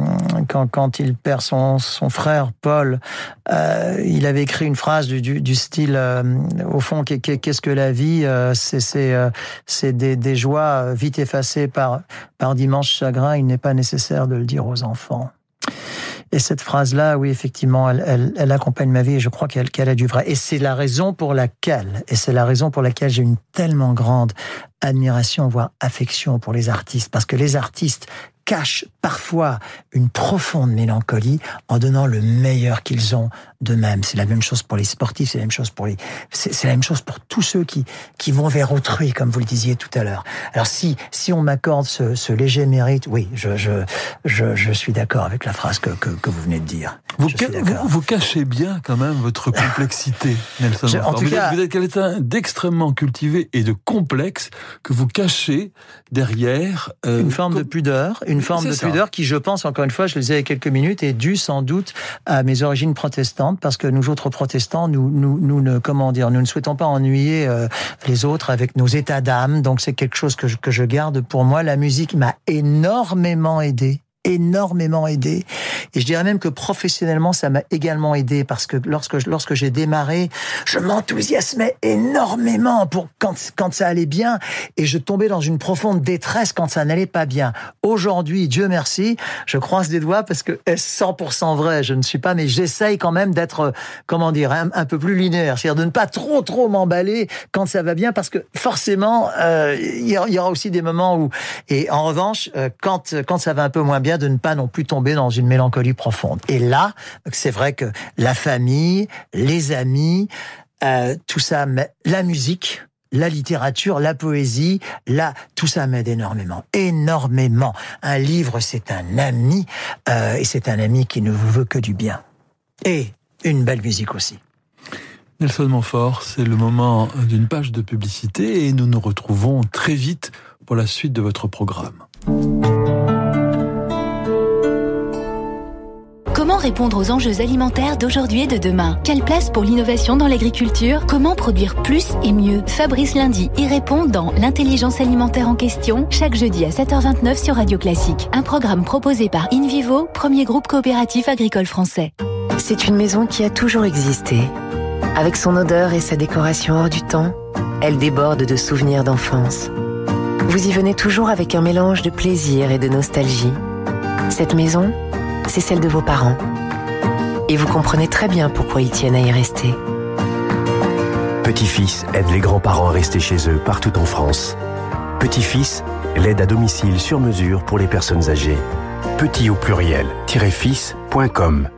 quand, quand il perd son, son frère Paul, euh, il avait écrit une phrase du, du, du style, euh, au fond, qu'est-ce que la vie C'est c'est des, des joies vite effacées par, par d'immenses chagrins. Il n'est pas nécessaire de le dire aux enfants. Et cette phrase-là, oui, effectivement, elle, elle, accompagne ma vie et je crois qu'elle qu'elle a du vrai. Et c'est la raison pour laquelle, et c'est la raison pour laquelle j'ai une tellement grande admiration, voire affection pour les artistes. Parce que les artistes cachent parfois une profonde mélancolie en donnant le meilleur qu'ils ont d'eux-mêmes. C'est la même chose pour les sportifs, c'est la même chose pour les, c'est la même chose pour tous ceux qui qui vont vers autrui, comme vous le disiez tout à l'heure. Alors si si on m'accorde ce, ce, léger mérite, oui, je je je, je suis d'accord avec la phrase que, que, que vous venez de dire. Vous, vous, cachez bien quand même votre complexité, Nelson. en tout vous, cas, êtes, vous êtes quelqu'un d'extrêmement cultivé et de complexe que vous cachez derrière euh, une forme de pudeur, une forme de pudeur qui, je pense, encore une fois, je le disais il y a quelques minutes, est due sans doute à mes origines protestantes, parce que nous autres protestants, nous, nous, nous ne, comment dire, nous ne souhaitons pas ennuyer euh, les autres avec nos états d'âme. Donc c'est quelque chose que je, que je garde pour moi. La musique m'a énormément aidé énormément aidé. Et je dirais même que professionnellement, ça m'a également aidé parce que lorsque lorsque j'ai démarré, je m'enthousiasmais énormément pour quand quand ça allait bien et je tombais dans une profonde détresse quand ça n'allait pas bien. Aujourd'hui, Dieu merci, je croise des doigts parce que est 100% vrai, je ne suis pas, mais j'essaye quand même d'être, comment dire, un, peu plus linéaire, c'est-à-dire de ne pas trop trop m'emballer quand ça va bien parce que forcément, euh, il y, aura aussi des moments où, et en revanche, euh, quand quand ça va un peu moins bien de ne pas non plus tomber dans une mélancolie profonde. Et là, c'est vrai que la famille, les amis, euh, tout ça, la musique, la littérature, la poésie, là, tout ça m'aide énormément, énormément. Un livre, c'est un ami, euh, et c'est un ami qui ne vous veut que du bien. Et une belle musique aussi. Nelson Montfort, c'est le moment d'une page de publicité et nous nous retrouvons très vite pour la suite de votre programme. Répondre aux enjeux alimentaires d'aujourd'hui et de demain Quelle place pour l'innovation dans l'agriculture? Comment produire plus et mieux? Fabrice Lundi y répond dans L'intelligence alimentaire en question, chaque jeudi à 7h29 sur Radio Classique. Un programme proposé par InVivo, premier groupe coopératif agricole français. C'est une maison qui a toujours existé. Avec son odeur et sa décoration hors du temps, elle déborde de souvenirs d'enfance. Vous y venez toujours avec un mélange de plaisir et de nostalgie. Cette maison, c'est celle de vos parents. Et vous comprenez très bien pourquoi ils tiennent à y rester. Petit-fils aide les grands-parents à rester chez eux partout en France. Petit-fils, l'aide à domicile sur mesure pour les personnes âgées. Petit au pluriel, fils.com.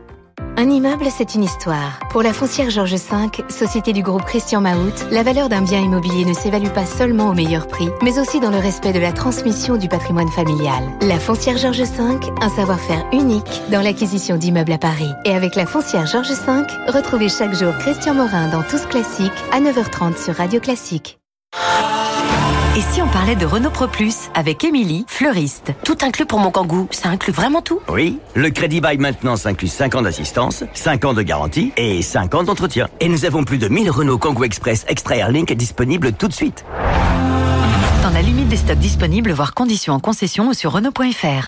Un immeuble, c'est une histoire. Pour la foncière Georges V, société du groupe Christian Mahout, la valeur d'un bien immobilier ne s'évalue pas seulement au meilleur prix, mais aussi dans le respect de la transmission du patrimoine familial. La foncière Georges V, un savoir-faire unique dans l'acquisition d'immeubles à Paris. Et avec la foncière Georges V, retrouvez chaque jour Christian Morin dans Tous Classiques à 9h30 sur Radio Classique. Et si on parlait de Renault Pro Plus avec Émilie, fleuriste Tout inclus pour mon kangou, ça inclut vraiment tout Oui, le crédit bail maintenant inclut 5 ans d'assistance, 5 ans de garantie et 5 ans d'entretien. Et nous avons plus de 1000 Renault Kangoo Express Extra Airlink disponibles tout de suite. Dans la limite des stocks disponibles, voire conditions en concession ou sur Renault.fr.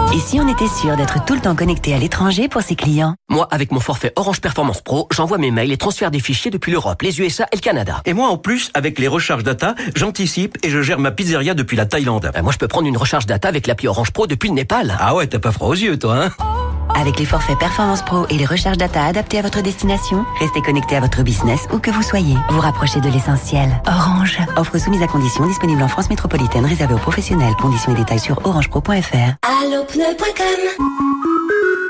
Et si on était sûr d'être tout le temps connecté à l'étranger pour ses clients Moi, avec mon forfait Orange Performance Pro, j'envoie mes mails et transfère des fichiers depuis l'Europe, les USA et le Canada. Et moi, en plus, avec les recharges data, j'anticipe et je gère ma pizzeria depuis la Thaïlande. Ben, moi, je peux prendre une recharge data avec l'appli Orange Pro depuis le Népal. Ah ouais, t'as pas froid aux yeux, toi, hein? Avec les forfaits Performance Pro et les recharges data adaptés à votre destination, restez connecté à votre business où que vous soyez. Vous rapprochez de l'essentiel. Orange. Offre soumise à conditions disponible en France métropolitaine réservée aux professionnels. Conditions et détails sur orangepro.fr.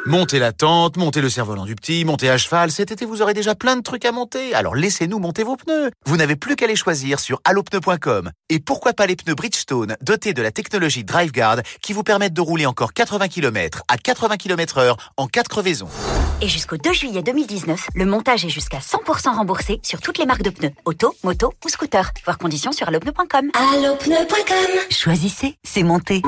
Montez la tente, montez le cerf-volant du petit, montez à cheval. Cet été, vous aurez déjà plein de trucs à monter. Alors laissez-nous monter vos pneus. Vous n'avez plus qu'à les choisir sur allopneu.com. Et pourquoi pas les pneus Bridgestone dotés de la technologie DriveGuard qui vous permettent de rouler encore 80 km à 80 km heure en cas de crevaison. Et jusqu'au 2 juillet 2019, le montage est jusqu'à 100% remboursé sur toutes les marques de pneus, auto, moto ou scooter. Voir conditions sur allopneu.com. Allopneu.com. Choisissez, c'est monté.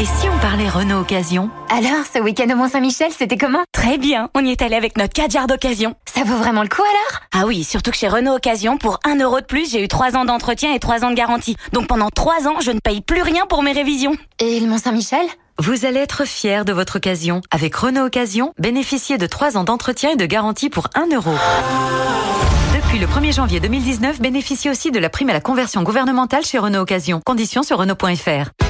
Et si on parlait Renault Occasion Alors, ce week-end au Mont-Saint-Michel, c'était comment? Très bien, on y est allé avec notre 4 d'occasion. Ça vaut vraiment le coup alors? Ah oui, surtout que chez Renault Occasion, pour 1 euro de plus, j'ai eu 3 ans d'entretien et 3 ans de garantie. Donc pendant 3 ans, je ne paye plus rien pour mes révisions. Et le Mont-Saint-Michel? Vous allez être fier de votre occasion. Avec Renault Occasion, bénéficiez de 3 ans d'entretien et de garantie pour 1 euro. Depuis le 1er janvier 2019, bénéficiez aussi de la prime à la conversion gouvernementale chez Renault Occasion. Conditions sur Renault.fr.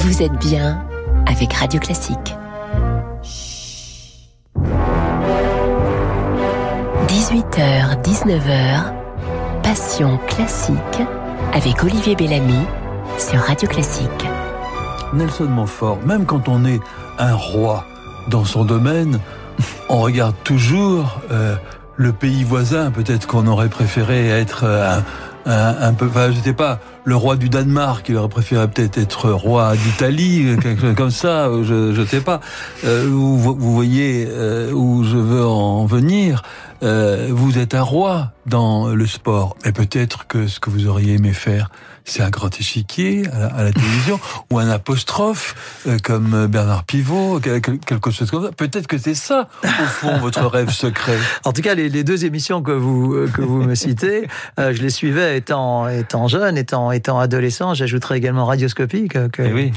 Vous êtes bien avec Radio Classique. 18h, 19h, Passion classique avec Olivier Bellamy sur Radio Classique. Nelson Montfort, même quand on est un roi dans son domaine, on regarde toujours euh, le pays voisin. Peut-être qu'on aurait préféré être un, un, peu, enfin, je sais pas, le roi du Danemark, il aurait préféré peut-être être roi d'Italie, quelque chose comme ça, je, je sais pas. Euh, vous, vous, voyez euh, où je veux en venir. Euh, vous êtes un roi dans le sport, mais peut-être que ce que vous auriez aimé faire, c'est un grand échiquier à la, télévision ou un apostrophe euh, comme Bernard Pivot, quelque chose comme ça. Peut-être que c'est ça, au fond, votre rêve secret. En tout cas, les, les, deux émissions que vous euh, que vous me citez, euh, je les suivais étant étant jeune, étant étant adolescent. J'ajouterais également Radioscopie. Que, que... Eh oui.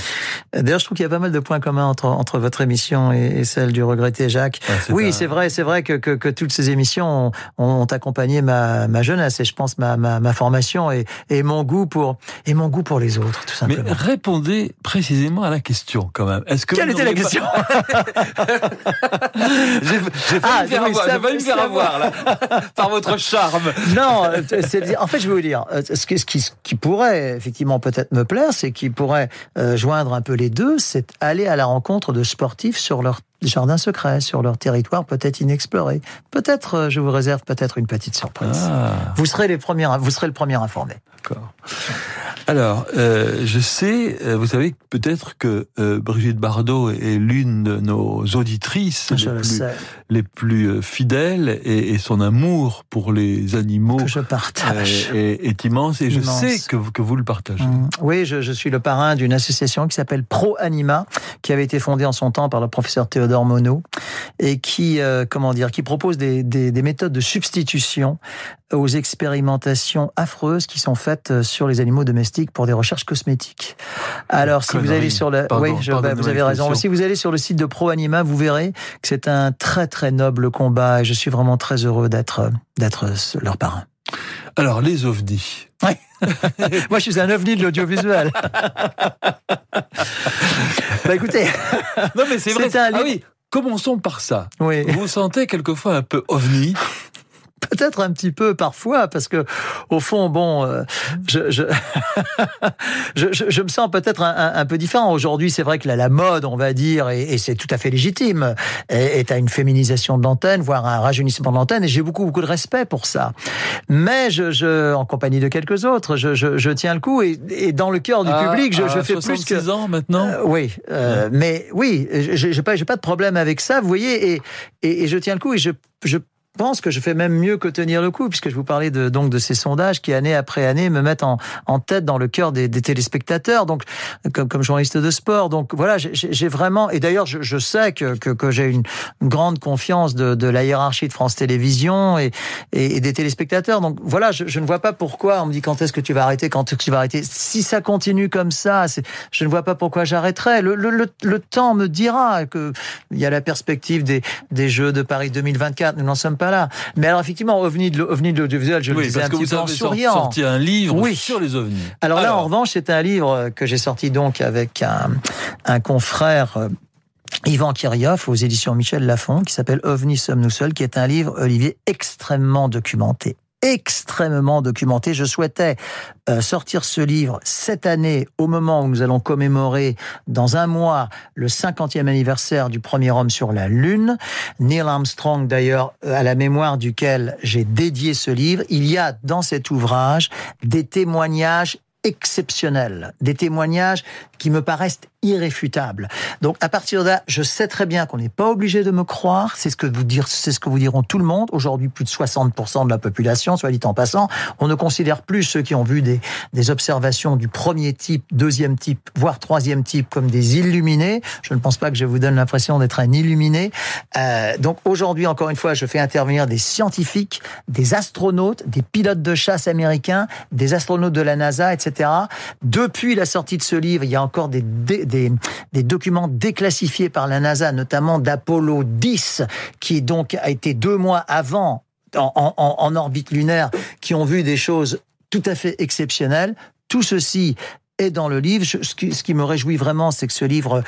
D'ailleurs, je trouve qu'il y a pas mal de points communs entre entre votre émission et, et celle du regretté Jacques. Ah, oui, c'est vrai, c'est vrai que, que, que toutes ces émissions ont, ont accompagné ma, ma jeunesse et je pense ma ma, ma formation et, et mon goût pour et mon goût pour les autres, tout simplement. Mais répondez précisément à la question, quand même. Est-ce que Quelle était la question J'ai failli ah, me faire avoir, me faire avoir là, par votre charme. Non, en fait, je vais vous dire, euh, ce qui, ce qui, ce qui pourrait effectivement peut-être me plaire, c'est qui pourrait euh, joindre un peu les deux, c'est aller à la rencontre de sportifs sur leur jardin secret, sur leur territoire peut-être inexploré. Peut-être, euh, je vous réserve peut-être une petite surprise. Ah. Vous serez les premiers, vous serez le premier informé. D'accord. Alors, euh, je sais, euh, vous savez peut-être que euh, Brigitte Bardot est l'une de nos auditrices Je les, le plus, sais. Les plus euh, fidèles et, et son amour pour les animaux Que je partage. euh, est, est immense et je sais que, vous- que vous le partagez. Mm. Oui, je, je suis le parrain d'une association qui s'appelle Pro Anima, qui avait été fondée en son temps par le professeur Théodore Monod et qui, euh, comment dire, qui propose des, des, des méthodes de substitution aux expérimentations affreuses qui sont faites sur les animaux domestiques pour des recherches cosmétiques. Alors, si vous allez sur le, Pardon, oui, je- bah, vous avez raison. Si vous allez sur le site de Pro Anima, vous verrez que c'est un très très noble combat et je suis vraiment très heureux d'être d'être leur parrain. Alors, les ovnis. Ouais. Moi, je suis un ovni de l'audiovisuel. bah écoutez, Non, mais c'est vrai. Un Ah oui, commençons par ça. oui. Vous vous sentez quelquefois un peu ovni Peut-être un petit peu parfois, parce que au fond, bon, euh, je, je, je, je- me sens peut-être un, un- un peu différent. Aujourd'hui, c'est vrai que la, la mode, on va dire, et, et c'est tout à fait légitime, est, à une féminisation de l'antenne, voire un rajeunissement de l'antenne, et j'ai beaucoup, beaucoup de respect pour ça. Mais je, je en compagnie de quelques autres, je, je, je tiens le coup, et, et dans le cœur du À- public, je, fais plus 66 que... ans maintenant? Euh, oui, euh, mais oui, j'ai pas, j'ai pas de problème avec ça, vous voyez, et, et, et je tiens le coup, et je, je pense que je fais même mieux que tenir le coup, puisque je vous parlais de, donc de ces sondages qui, année après année, me mettent en, en tête dans le cœur des, des téléspectateurs, donc comme, comme journaliste de sport. Donc voilà, j'ai- vraiment, et d'ailleurs, je, je sais que, que, que j'ai une, grande confiance de, de la hiérarchie de France Télévisions et, et, des téléspectateurs. Donc voilà, je, je ne vois pas pourquoi on me dit quand est-ce que tu vas arrêter, quand est-ce que tu vas arrêter. Si ça continue comme ça, je ne vois pas pourquoi j'arrêterai. Le, le, le, temps me dira que il y a la perspective des, des Jeux de Paris 2024. Nous n'en sommes pas là. Mais alors effectivement, ovni de, l'audiovisuel, je le Oui, disais parce un que petit vous peu en souriant. sorti un livre Oui. sur les ovnis. Alors, là, en revanche, c'est un livre que j'ai sorti donc avec un, un confrère. euh, Yvan Kirioff aux éditions Michel Lafon qui s'appelle OVNI sommes-nous seuls qui est un livre Olivier extrêmement documenté extrêmement documenté. Je souhaitais euh, sortir ce livre cette année au moment où nous allons commémorer dans un mois le 50e anniversaire du premier homme sur la Lune. Neil Armstrong d'ailleurs euh, à la mémoire duquel j'ai dédié ce livre. Il y a dans cet ouvrage des témoignages exceptionnels, des témoignages qui me paraissent irréfutables. Donc à partir de là, je sais très bien qu'on n'est pas obligé de me croire, c'est ce que vous dire, c'est ce que vous diront tout le monde. Aujourd'hui, plus de 60% de la population, soit dit en passant, on ne considère plus ceux qui ont vu des, des observations du premier type, deuxième type, voire troisième type comme des illuminés. Je ne pense pas que je vous donne l'impression d'être un illuminé. Euh, donc aujourd'hui, encore une fois, je fais intervenir des scientifiques, des astronautes, des pilotes de chasse américains, des astronautes de la NASA, etc. Depuis la sortie de ce livre, il y a encore des, des, des, documents déclassifiés par la NASA, notamment d'Apollo 10, qui donc a été deux mois avant en, en orbite lunaire, qui ont vu des choses tout à fait exceptionnelles. Tout ceci est dans le livre. Ce, qui, ce qui me réjouit vraiment, c'est que ce livre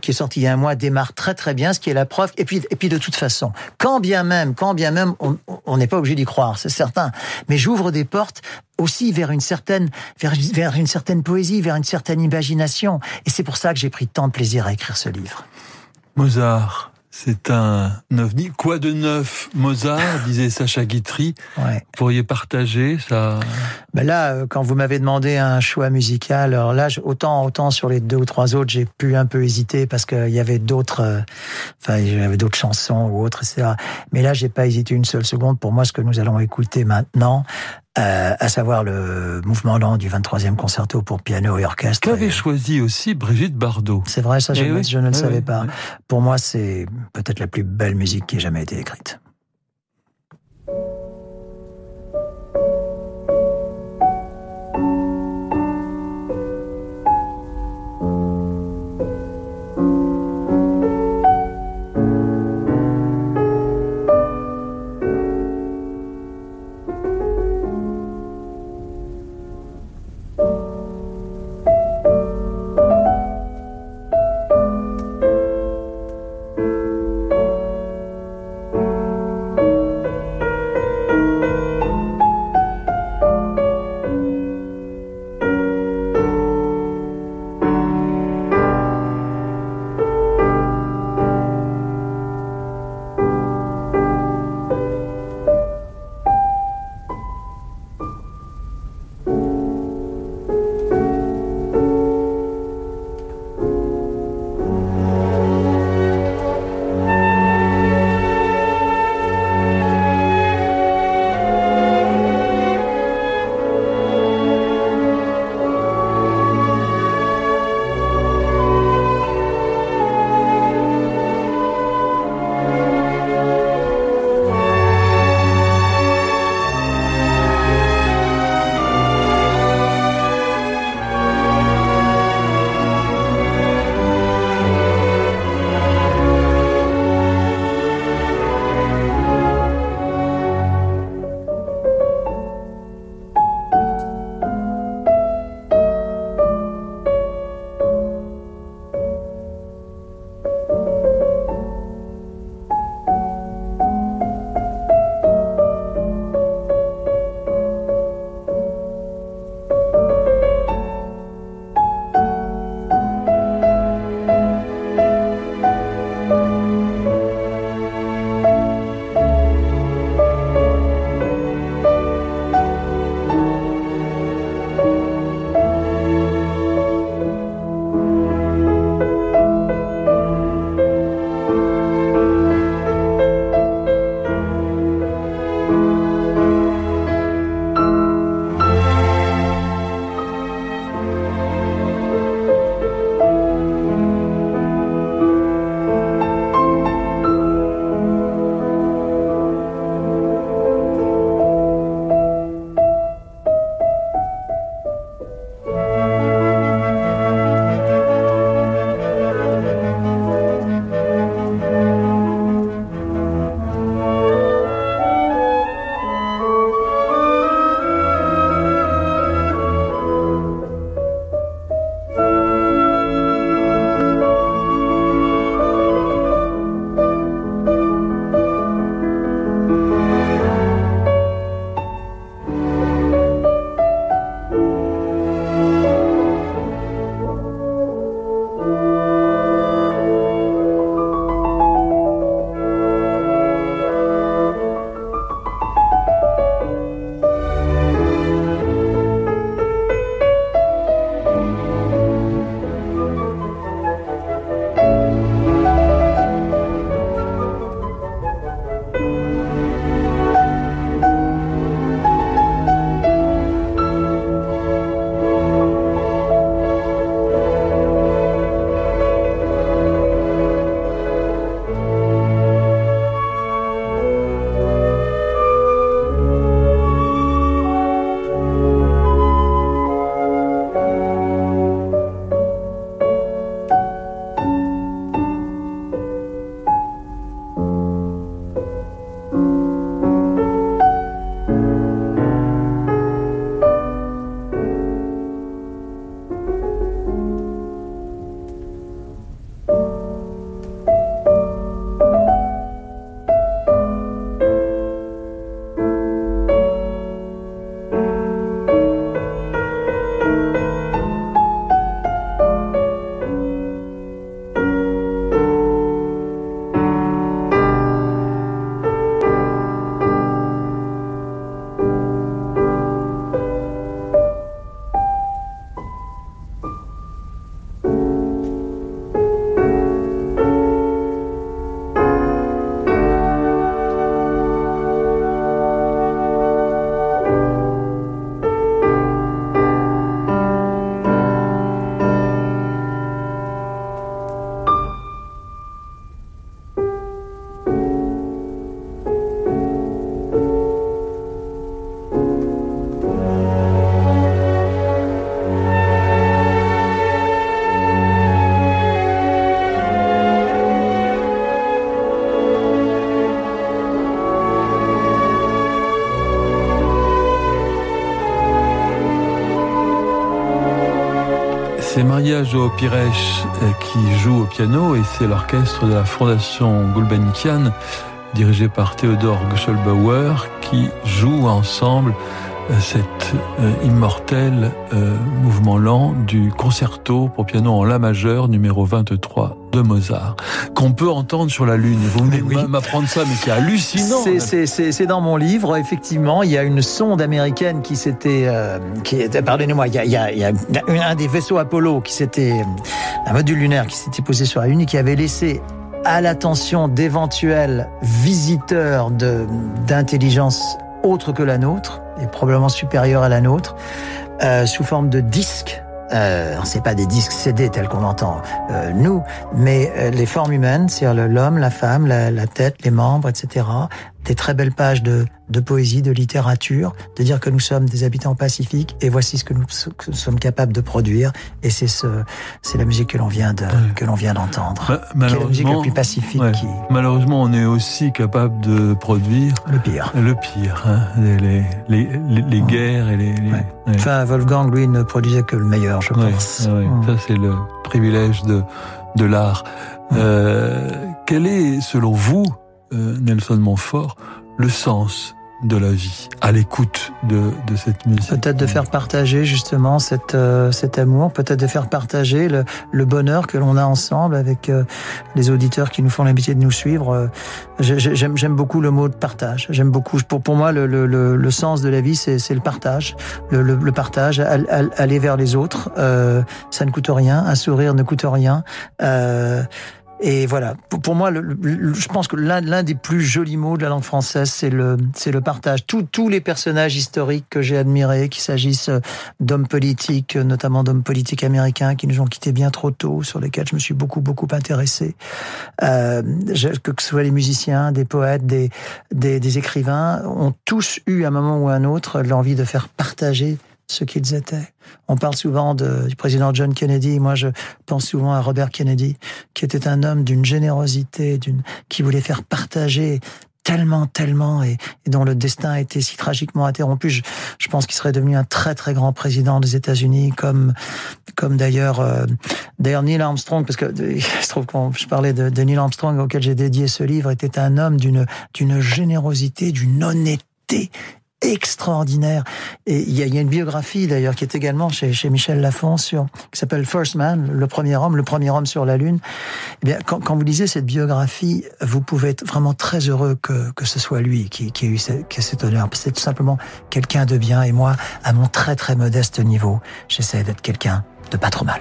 qui est sorti il y a un mois démarre très très bien, ce qui est la preuve. Et puis, et puis de toute façon, quand bien même, quand bien même, on on n'est pas obligé d'y croire, c'est certain. Mais j'ouvre des portes aussi vers une certaine, vers, vers une certaine poésie, vers une certaine imagination. Et c'est pour ça que j'ai pris tant de plaisir à écrire ce livre. Mozart, c'est un ovni. Quoi de neuf Mozart, disait Sacha Guitry. Ouais. Vous pourriez partager ça? Ben là, euh, quand vous m'avez demandé un choix musical, alors là, autant autant sur les deux ou trois autres, j'ai pu un peu hésiter parce qu'il y avait d'autres, euh, enfin, il y avait d'autres chansons ou autres, etc. Mais là, j'ai pas hésité une seule seconde. Pour moi, ce que nous allons écouter maintenant, euh, à savoir le mouvement lent du 23e concerto pour piano et orchestre. Qu'avait choisi aussi Brigitte Bardot C'est vrai, ça, je, Eh ne- oui, je ne le eh savais oui, pas. Pour moi, c'est peut-être la plus belle musique qui ait jamais été écrite. Joao Pires euh, qui joue au piano et c'est l'orchestre de la Fondation Gulbenkian dirigé par Theodor Guschelbauer qui joue ensemble euh, cet euh, immortel mouvement lent du concerto pour piano en la majeur numéro 23 de Mozart qu'on peut entendre sur la lune. Vous venez m'apprendre ça, mais c'est hallucinant. C'est dans mon livre, effectivement. Il y a une sonde américaine qui s'était, qui pardonnez-moi, il, il, y a un des vaisseaux Apollo qui s'était, un module lunaire qui s'était posé sur la lune et qui avait laissé à l'attention d'éventuels visiteurs d'intelligence autre que la nôtre, et probablement supérieure à la nôtre, euh, sous forme de disques. Euh, sait pas des disques CD tels qu'on entend euh, nous, mais euh, les formes humaines, c'est-à-dire l'homme, la femme, la, la, tête, les membres, etc., des très belles pages de, de, poésie, de littérature, de dire que nous sommes des habitants pacifiques et voici ce que nous, sommes capables de produire. Et c'est ce, c'est la musique que l'on vient de, que l'on vient d'entendre. Bah, la musique la plus pacifique. Ouais. Qui... Malheureusement, on est aussi capable de produire le pire. Le pire, hein, les, les, les, les, guerres et les. Enfin, Wolfgang, lui, ne produisait que le meilleur, je pense. Mmh. Ça, c'est le privilège de, de l'art. Euh, quel est, selon vous, euh, Nelson Montfort, le sens de la vie, à l'écoute de, de, cette musique. Peut-être de faire partager justement cette, euh, cet amour, peut-être de faire partager le, le bonheur que l'on a ensemble avec euh, les auditeurs qui nous font l'amitié de nous suivre. Euh, J'aime beaucoup le mot de partage. J'aime beaucoup. Pour, pour moi, le, le, le, sens de la vie, c'est le partage. Le, partage, al, al, aller vers les autres. Euh, ça ne coûte rien. Un sourire ne coûte rien. Euh, et voilà, pour, moi, je pense que l'un des plus jolis mots de la langue française, c'est le, partage. Tous, les personnages historiques que j'ai admirés, qu'il s'agisse d'hommes politiques, notamment d'hommes politiques américains qui nous ont quittés bien trop tôt, sur lesquels je me suis beaucoup, beaucoup intéressé, euh, que ce soit les musiciens, des poètes, des, des, des écrivains, ont tous eu à un moment ou à un autre l'envie de faire partager ce qu'ils étaient. On parle souvent de, du président John Kennedy. Moi, je pense souvent à Robert Kennedy, qui était un homme d'une générosité, d'une, qui voulait faire partager tellement, tellement, et, dont le destin a été si tragiquement interrompu. Je, pense qu'il serait devenu un très, très grand président des États-Unis, comme, comme d'ailleurs, euh, d'ailleurs Neil Armstrong, parce que il trouve quand je parlais de, de Neil Armstrong auquel j'ai dédié ce livre, était un homme d'une, d'une générosité, d'une honnêteté extraordinaire. Et il y a, y a une biographie d'ailleurs qui est également chez, chez Michel Lafon sur qui s'appelle First Man, le premier homme, le premier homme sur la lune. Eh bien, quand, quand, vous lisez cette biographie, vous pouvez être vraiment très heureux que, que ce soit lui qui, qui a eu cette, qui a cet honneur. C'est tout simplement quelqu'un de bien. Et moi, à mon très très modeste niveau, j'essaie d'être quelqu'un de pas trop mal.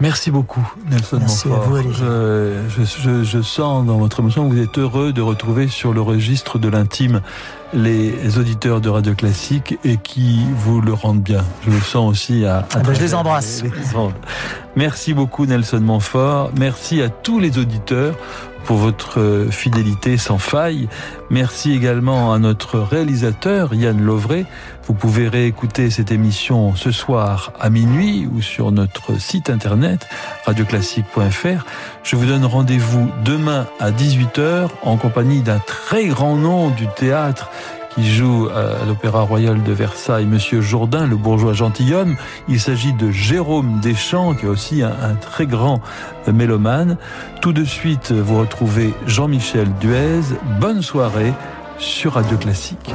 Merci beaucoup, Nelson Merci Montfort. À vous, je, je, je, sens dans votre émotion que vous êtes heureux de retrouver sur le registre de l'intime les auditeurs de Radio Classique et qui vous le rendent bien. Je le sens aussi à... à ah ben je les embrasse. Les... Merci beaucoup, Nelson Montfort. Merci à tous les auditeurs pour votre fidélité sans faille. Merci également à notre réalisateur Yann Lovray. Vous pouvez réécouter cette émission ce soir à minuit ou sur notre site internet radioclassique.fr. Je vous donne rendez-vous demain à 18h en compagnie d'un très grand nom du théâtre qui joue à l'Opéra Royal de Versailles, Monsieur Jourdain, le bourgeois gentilhomme. Il s'agit de Jérôme Deschamps, qui est aussi un, très grand mélomane. Tout de suite, vous retrouvez Jean-Michel Duez. Bonne soirée sur Radio Classique.